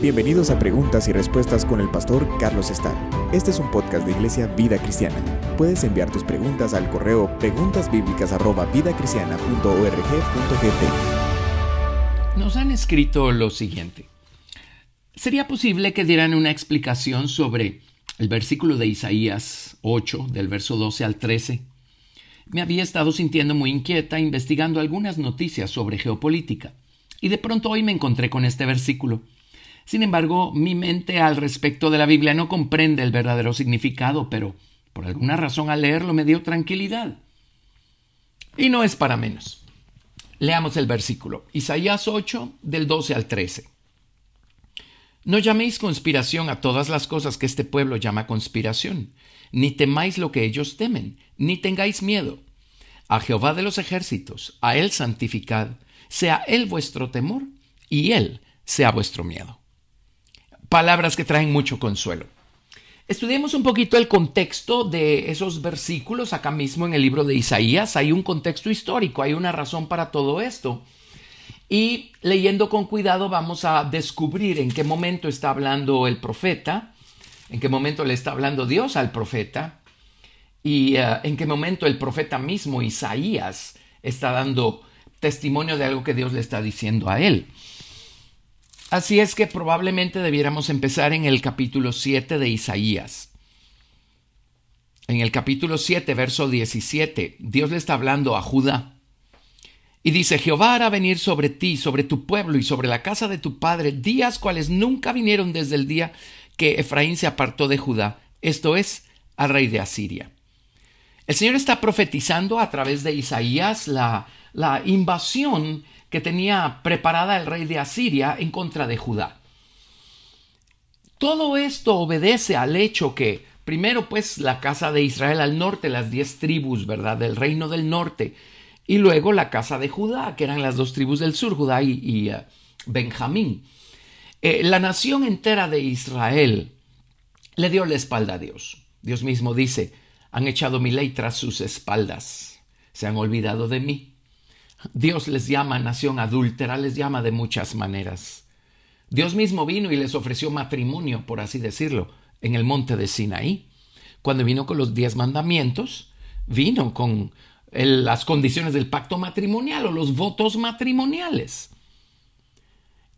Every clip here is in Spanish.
Bienvenidos a Preguntas y Respuestas con el pastor Carlos Estar. Este es un podcast de Iglesia Vida Cristiana. Puedes enviar tus preguntas al correo preguntasbiblicas@vidacristiana.org.gt. Nos han escrito lo siguiente. ¿Sería posible que dieran una explicación sobre el versículo de Isaías 8, del verso 12 al 13? Me había estado sintiendo muy inquieta investigando algunas noticias sobre geopolítica, y de pronto hoy me encontré con este versículo. Sin embargo, mi mente al respecto de la Biblia no comprende el verdadero significado, pero por alguna razón al leerlo me dio tranquilidad. Y no es para menos. Leamos el versículo. Isaías 8, del 12 al 13. No llaméis conspiración a todas las cosas que este pueblo llama conspiración, ni temáis lo que ellos temen, ni tengáis miedo. A Jehová de los ejércitos, a Él santificad, sea Él vuestro temor, y Él sea vuestro miedo palabras que traen mucho consuelo. Estudiemos un poquito el contexto de esos versículos acá mismo en el libro de Isaías. Hay un contexto histórico, hay una razón para todo esto. Y leyendo con cuidado vamos a descubrir en qué momento está hablando el profeta, en qué momento le está hablando Dios al profeta y eh, en qué momento el profeta mismo, Isaías, está dando testimonio de algo que Dios le está diciendo a él. Así es que probablemente debiéramos empezar en el capítulo 7 de Isaías. En el capítulo 7, verso 17, Dios le está hablando a Judá. Y dice, Jehová hará venir sobre ti, sobre tu pueblo y sobre la casa de tu padre días cuales nunca vinieron desde el día que Efraín se apartó de Judá, esto es, al rey de Asiria. El Señor está profetizando a través de Isaías la, la invasión que tenía preparada el rey de Asiria en contra de Judá. Todo esto obedece al hecho que, primero, pues la casa de Israel al norte, las diez tribus, ¿verdad?, del reino del norte, y luego la casa de Judá, que eran las dos tribus del sur, Judá y, eh, Benjamín. Eh, la nación entera de Israel le dio la espalda a Dios. Dios mismo dice, han echado mi ley tras sus espaldas, se han olvidado de mí. Dios les llama nación adúltera, les llama de muchas maneras. Dios mismo vino y les ofreció matrimonio, por así decirlo, en el monte de Sinaí. Cuando vino con los diez mandamientos, vino con las condiciones del pacto matrimonial o los votos matrimoniales.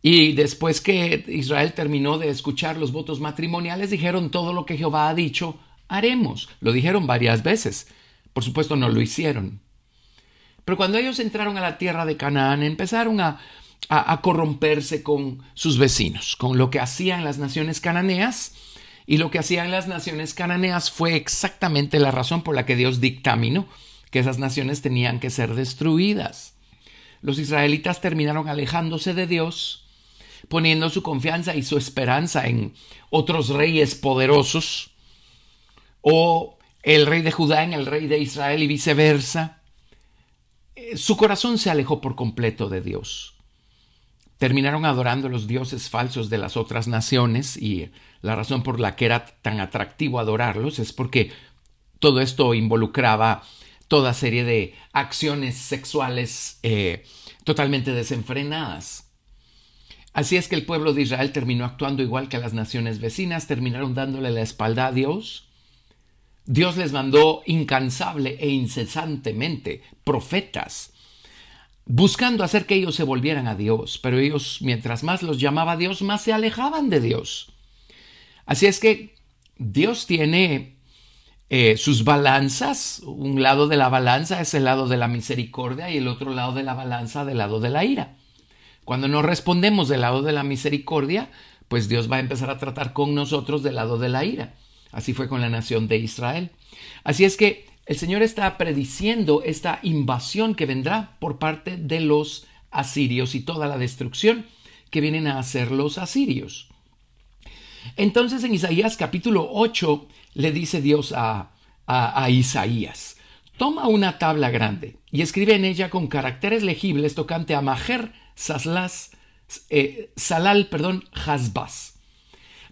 Y después que Israel terminó de escuchar los votos matrimoniales, dijeron todo lo que Jehová ha dicho, haremos. Lo dijeron varias veces. Por supuesto no lo hicieron. Pero cuando ellos entraron a la tierra de Canaán, empezaron a, corromperse con sus vecinos, con lo que hacían las naciones cananeas. Y lo que hacían las naciones cananeas fue exactamente la razón por la que Dios dictaminó que esas naciones tenían que ser destruidas. Los israelitas terminaron alejándose de Dios, poniendo su confianza y su esperanza en otros reyes poderosos, o el rey de Judá en el rey de Israel y viceversa. Su corazón se alejó por completo de Dios. Terminaron adorando los dioses falsos de las otras naciones y la razón por la que era tan atractivo adorarlos es porque todo esto involucraba toda serie de acciones sexuales eh, totalmente desenfrenadas. Así es que el pueblo de Israel terminó actuando igual que las naciones vecinas, terminaron dándole la espalda a Dios, Dios les mandó incansable e incesantemente profetas, buscando hacer que ellos se volvieran a Dios, pero ellos, mientras más los llamaba Dios, más se alejaban de Dios. Así es que Dios tiene eh, sus balanzas, un lado de la balanza es el lado de la misericordia y el otro lado de la balanza del lado de la ira. Cuando no respondemos del lado de la misericordia, pues Dios va a empezar a tratar con nosotros del lado de la ira. Así fue con la nación de Israel. Así es que el Señor está prediciendo esta invasión que vendrá por parte de los asirios y toda la destrucción que vienen a hacer los asirios. Entonces en Isaías capítulo 8 le dice Dios a, a, Isaías, toma una tabla grande y escribe en ella con caracteres legibles tocante a Majer Saslas, eh, Salal, perdón, Hasbas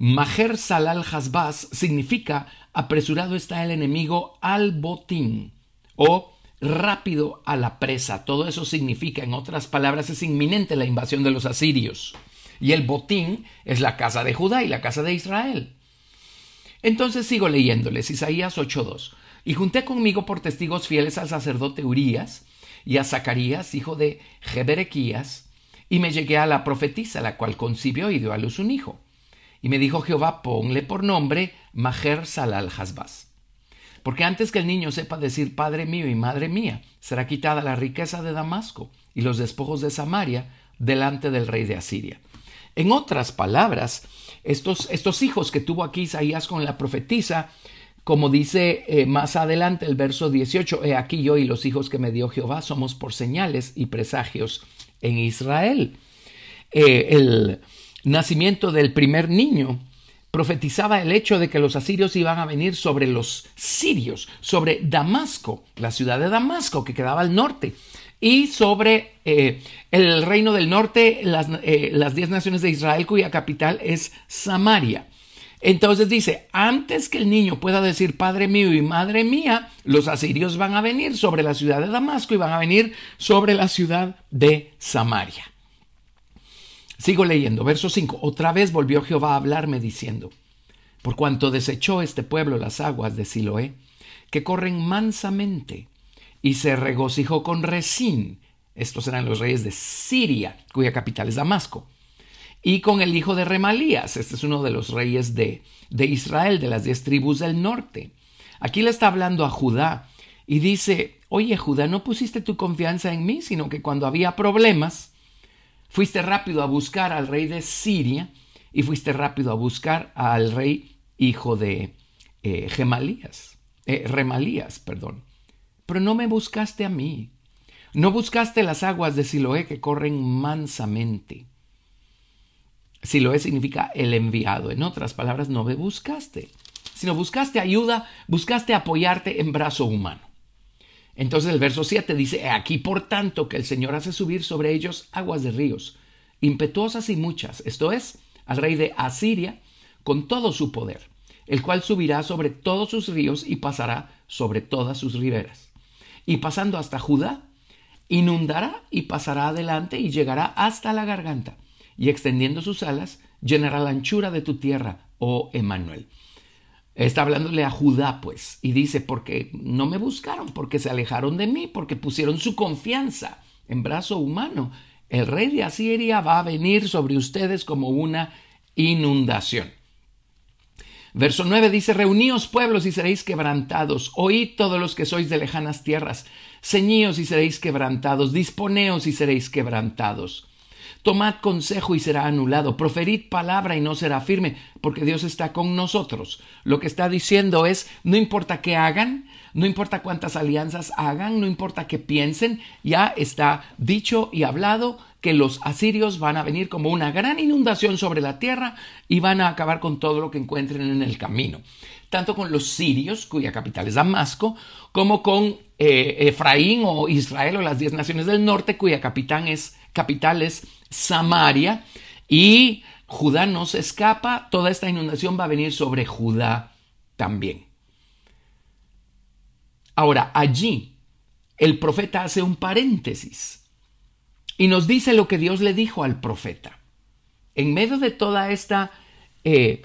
Majer Salal Hasbaz significa apresurado está el enemigo al botín o rápido a la presa. Todo eso significa, en otras palabras, es inminente la invasión de los asirios. y el botín es la casa de Judá y la casa de Israel. Entonces sigo leyéndoles Isaías 8.2. Y junté conmigo por testigos fieles al sacerdote Urías y a Zacarías, hijo de Jeberequías, y me llegué a la profetisa, la cual concibió y dio a luz un hijo. Y me dijo Jehová, ponle por nombre Majer Salal Hasbaz. Porque antes que el niño sepa decir Padre mío y Madre mía, será quitada la riqueza de Damasco y los despojos de Samaria delante del rey de Asiria. En otras palabras, estos, estos hijos que tuvo aquí Isaías con la profetisa, como dice eh, más adelante el verso 18, he aquí yo y los hijos que me dio Jehová somos por señales y presagios en Israel. Eh, el nacimiento del primer niño profetizaba el hecho de que los asirios iban a venir sobre los sirios, sobre Damasco, la ciudad de Damasco que quedaba al norte, y sobre eh, el reino del norte, las, eh, las diez naciones de Israel cuya capital es Samaria. Entonces dice, antes que el niño pueda decir Padre mío y Madre mía, los asirios van a venir sobre la ciudad de Damasco y van a venir sobre la ciudad de Samaria. Sigo leyendo, verso 5. Otra vez volvió Jehová a hablarme diciendo, por cuanto desechó este pueblo las aguas de Siloé, que corren mansamente, y se regocijó con Resín, estos eran los reyes de Siria, cuya capital es Damasco, y con el hijo de Remalías, este es uno de los reyes de, de Israel, de las diez tribus del norte. Aquí le está hablando a Judá y dice, oye Judá, no pusiste tu confianza en mí, sino que cuando había problemas, Fuiste rápido a buscar al rey de Siria y fuiste rápido a buscar al rey hijo de eh, Gemalías, eh, Remalías, perdón. Pero no me buscaste a mí. No buscaste las aguas de Siloé que corren mansamente. Siloé significa el enviado. En otras palabras, no me buscaste, sino buscaste ayuda, buscaste apoyarte en brazo humano. Entonces el verso 7 dice, aquí por tanto que el Señor hace subir sobre ellos aguas de ríos, impetuosas y muchas, esto es, al rey de Asiria, con todo su poder, el cual subirá sobre todos sus ríos y pasará sobre todas sus riberas. Y pasando hasta Judá, inundará y pasará adelante y llegará hasta la garganta, y extendiendo sus alas, llenará la anchura de tu tierra, oh Emmanuel. Está hablándole a Judá, pues, y dice, porque no me buscaron, porque se alejaron de mí, porque pusieron su confianza en brazo humano. El rey de Asiria va a venir sobre ustedes como una inundación. Verso 9 dice, Reuníos pueblos y seréis quebrantados, oíd todos los que sois de lejanas tierras, ceñíos y seréis quebrantados, disponeos y seréis quebrantados. Tomad consejo y será anulado. Proferid palabra y no será firme, porque Dios está con nosotros. Lo que está diciendo es, no importa qué hagan, no importa cuántas alianzas hagan, no importa qué piensen, ya está dicho y hablado que los asirios van a venir como una gran inundación sobre la tierra y van a acabar con todo lo que encuentren en el camino. Tanto con los sirios, cuya capital es Damasco, como con eh, Efraín o Israel o las diez naciones del norte, cuya es, capital es Samaria y Judá no se escapa, toda esta inundación va a venir sobre Judá también. Ahora, allí el profeta hace un paréntesis y nos dice lo que Dios le dijo al profeta. En medio de toda esta eh,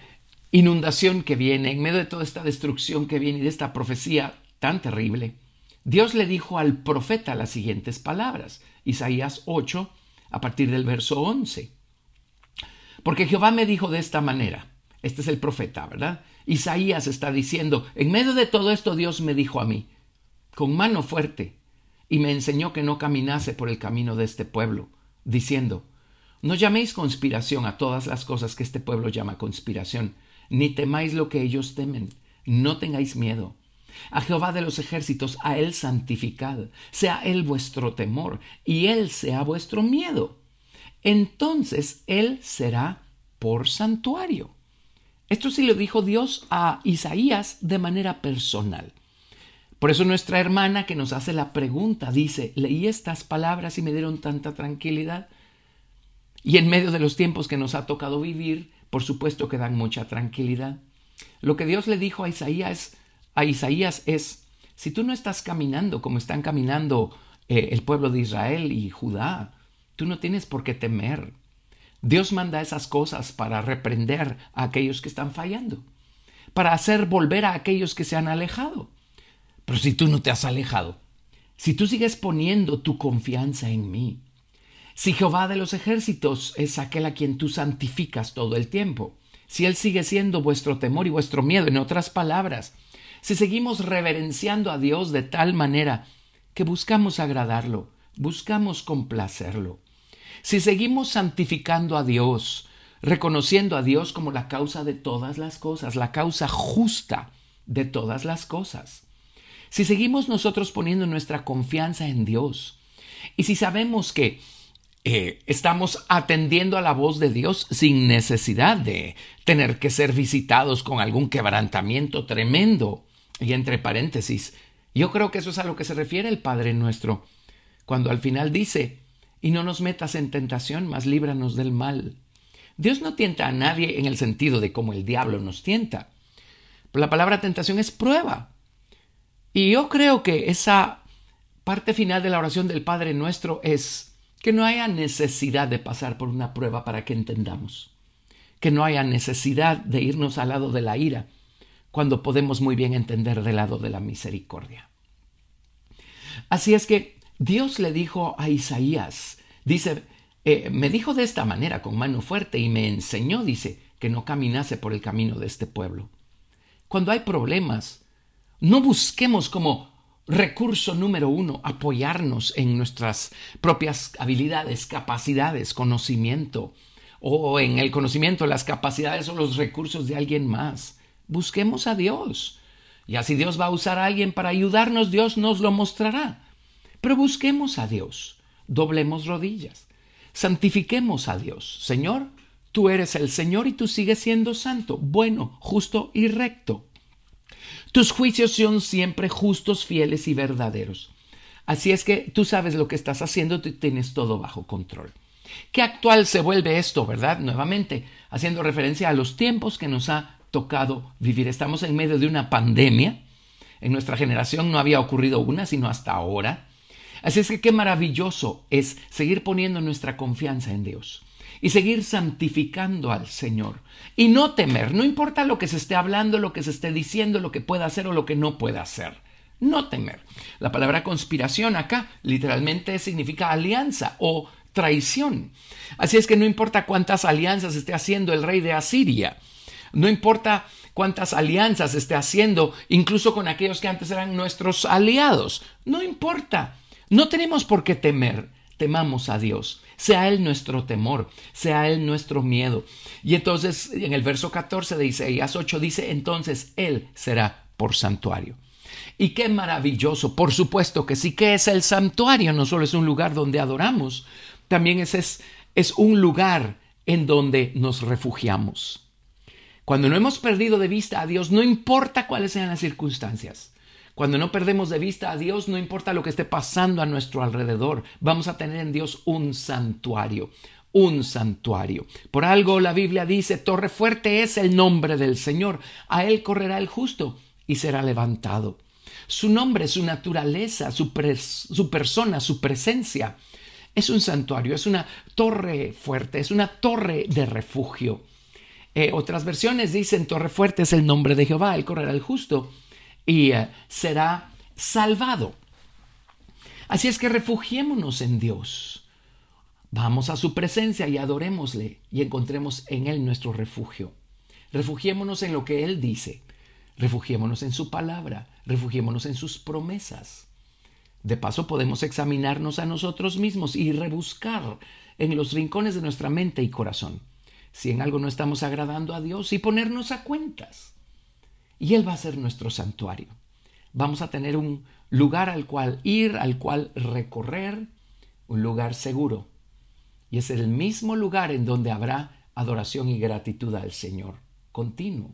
inundación que viene, en medio de toda esta destrucción que viene y de esta profecía tan terrible, Dios le dijo al profeta las siguientes palabras. Isaías 8, a partir del verso 11. Porque Jehová me dijo de esta manera, este es el profeta, ¿verdad? Isaías está diciendo, en medio de todo esto Dios me dijo a mí, con mano fuerte, y me enseñó que no caminase por el camino de este pueblo, diciendo, no llaméis conspiración a todas las cosas que este pueblo llama conspiración, ni temáis lo que ellos temen, no tengáis miedo. A Jehová de los ejércitos, a Él santificad, sea Él vuestro temor, y Él sea vuestro miedo. Entonces Él será por santuario. Esto sí lo dijo Dios a Isaías de manera personal. Por eso nuestra hermana que nos hace la pregunta dice, leí estas palabras y me dieron tanta tranquilidad. Y en medio de los tiempos que nos ha tocado vivir, por supuesto que dan mucha tranquilidad. Lo que Dios le dijo a Isaías Isaías es, si tú no estás caminando como están caminando eh, el pueblo de Israel y Judá, tú no tienes por qué temer. Dios manda esas cosas para reprender a aquellos que están fallando, para hacer volver a aquellos que se han alejado. Pero si tú no te has alejado, si tú sigues poniendo tu confianza en mí, si Jehová de los ejércitos es aquel a quien tú santificas todo el tiempo, si Él sigue siendo vuestro temor y vuestro miedo, en otras palabras, si seguimos reverenciando a Dios de tal manera que buscamos agradarlo, buscamos complacerlo, si seguimos santificando a Dios, reconociendo a Dios como la causa de todas las cosas, la causa justa de todas las cosas, si seguimos nosotros poniendo nuestra confianza en Dios, y si sabemos que eh, estamos atendiendo a la voz de Dios sin necesidad de tener que ser visitados con algún quebrantamiento tremendo, y entre paréntesis, yo creo que eso es a lo que se refiere el Padre nuestro, cuando al final dice, y no nos metas en tentación, mas líbranos del mal. Dios no tienta a nadie en el sentido de como el diablo nos tienta. La palabra tentación es prueba. Y yo creo que esa parte final de la oración del Padre nuestro es que no haya necesidad de pasar por una prueba para que entendamos. Que no haya necesidad de irnos al lado de la ira, cuando podemos muy bien entender del lado de la misericordia. Así es que Dios le dijo a Isaías, dice, eh, me dijo de esta manera con mano fuerte y me enseñó, dice, que no caminase por el camino de este pueblo. Cuando hay problemas, no busquemos como recurso número uno apoyarnos en nuestras propias habilidades, capacidades, conocimiento, o en el conocimiento, las capacidades o los recursos de alguien más. Busquemos a Dios. Y así Dios va a usar a alguien para ayudarnos, Dios nos lo mostrará. Pero busquemos a Dios. Doblemos rodillas. Santifiquemos a Dios. Señor, tú eres el Señor y tú sigues siendo santo, bueno, justo y recto. Tus juicios son siempre justos, fieles y verdaderos. Así es que tú sabes lo que estás haciendo, tú tienes todo bajo control. Qué actual se vuelve esto, ¿verdad? Nuevamente, haciendo referencia a los tiempos que nos ha tocado vivir. Estamos en medio de una pandemia. En nuestra generación no había ocurrido una, sino hasta ahora. Así es que qué maravilloso es seguir poniendo nuestra confianza en Dios y seguir santificando al Señor y no temer, no importa lo que se esté hablando, lo que se esté diciendo, lo que pueda hacer o lo que no pueda hacer. No temer. La palabra conspiración acá literalmente significa alianza o traición. Así es que no importa cuántas alianzas esté haciendo el rey de Asiria, no importa cuántas alianzas esté haciendo, incluso con aquellos que antes eran nuestros aliados. No importa. No tenemos por qué temer. Temamos a Dios. Sea Él nuestro temor, sea Él nuestro miedo. Y entonces en el verso 14 de Isaías 8 dice, entonces Él será por santuario. Y qué maravilloso, por supuesto que sí que es el santuario, no solo es un lugar donde adoramos, también es, es, es un lugar en donde nos refugiamos. Cuando no hemos perdido de vista a Dios, no importa cuáles sean las circunstancias. Cuando no perdemos de vista a Dios, no importa lo que esté pasando a nuestro alrededor, vamos a tener en Dios un santuario, un santuario. Por algo la Biblia dice, torre fuerte es el nombre del Señor, a él correrá el justo y será levantado. Su nombre, su naturaleza, su, persona, su presencia, es un santuario, es una torre fuerte, es una torre de refugio. Eh, otras versiones dicen, Torre fuerte es el nombre de Jehová, él correrá el justo y eh, será salvado. Así es que refugiémonos en Dios. Vamos a su presencia y adorémosle y encontremos en Él nuestro refugio. Refugiémonos en lo que Él dice. Refugiémonos en su palabra. Refugiémonos en sus promesas. De paso podemos examinarnos a nosotros mismos y rebuscar en los rincones de nuestra mente y corazón si en algo no estamos agradando a Dios y ponernos a cuentas. Y Él va a ser nuestro santuario. Vamos a tener un lugar al cual ir, al cual recorrer, un lugar seguro. Y es el mismo lugar en donde habrá adoración y gratitud al Señor, continuo.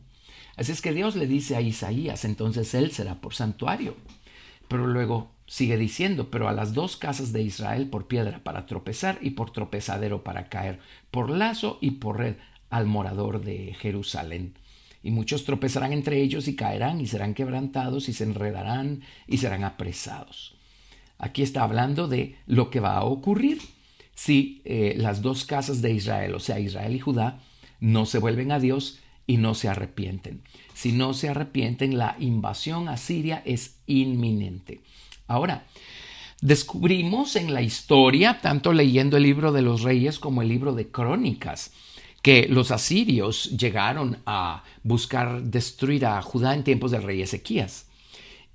Así es que Dios le dice a Isaías, entonces Él será por santuario. Pero luego Sigue diciendo, pero a las dos casas de Israel por piedra para tropezar y por tropezadero para caer, por lazo y por red al morador de Jerusalén. Y muchos tropezarán entre ellos y caerán y serán quebrantados y se enredarán y serán apresados. Aquí está hablando de lo que va a ocurrir. si eh, las dos casas de Israel, o sea, Israel y Judá, no se vuelven a Dios y no se arrepienten. Si no se arrepienten, la invasión a Siria es inminente. Ahora, descubrimos en la historia, tanto leyendo el libro de los reyes como el libro de crónicas, que los asirios llegaron a buscar destruir a Judá en tiempos del rey Ezequías.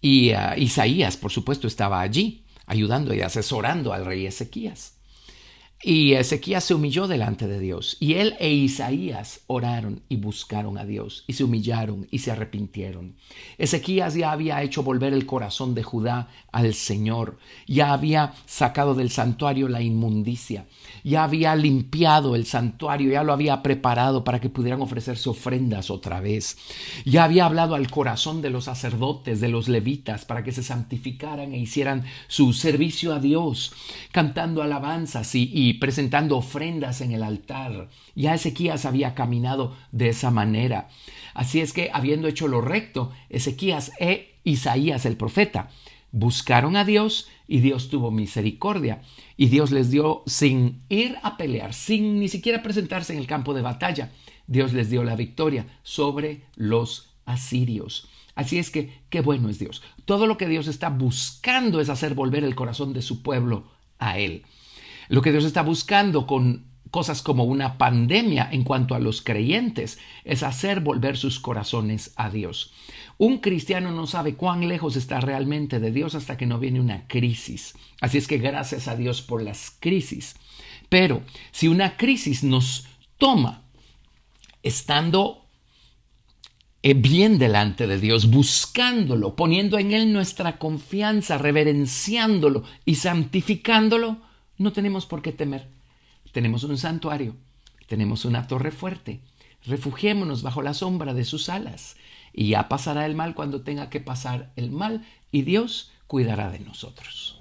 Y uh, Isaías, por supuesto, estaba allí, ayudando y asesorando al rey Ezequías. Y Ezequías se humilló delante de Dios, y él e Isaías oraron y buscaron a Dios, y se humillaron y se arrepintieron. Ezequías ya había hecho volver el corazón de Judá al Señor, ya había sacado del santuario la inmundicia, ya había limpiado el santuario, ya lo había preparado para que pudieran ofrecerse ofrendas otra vez, ya había hablado al corazón de los sacerdotes, de los levitas, para que se santificaran e hicieran su servicio a Dios, cantando alabanzas y y presentando ofrendas en el altar. Ya Ezequías había caminado de esa manera. Así es que, habiendo hecho lo recto, Ezequías e Isaías el profeta buscaron a Dios y Dios tuvo misericordia. Y Dios les dio sin ir a pelear, sin ni siquiera presentarse en el campo de batalla. Dios les dio la victoria sobre los asirios. Así es que, qué bueno es Dios. Todo lo que Dios está buscando es hacer volver el corazón de su pueblo a Él. Lo que Dios está buscando con cosas como una pandemia en cuanto a los creyentes es hacer volver sus corazones a Dios. Un cristiano no sabe cuán lejos está realmente de Dios hasta que no viene una crisis. Así es que gracias a Dios por las crisis. Pero si una crisis nos toma estando eh, bien delante de Dios, buscándolo, poniendo en Él nuestra confianza, reverenciándolo y santificándolo, no tenemos por qué temer. Tenemos un santuario, tenemos una torre fuerte. Refugiémonos bajo la sombra de sus alas y ya pasará el mal cuando tenga que pasar el mal y Dios cuidará de nosotros.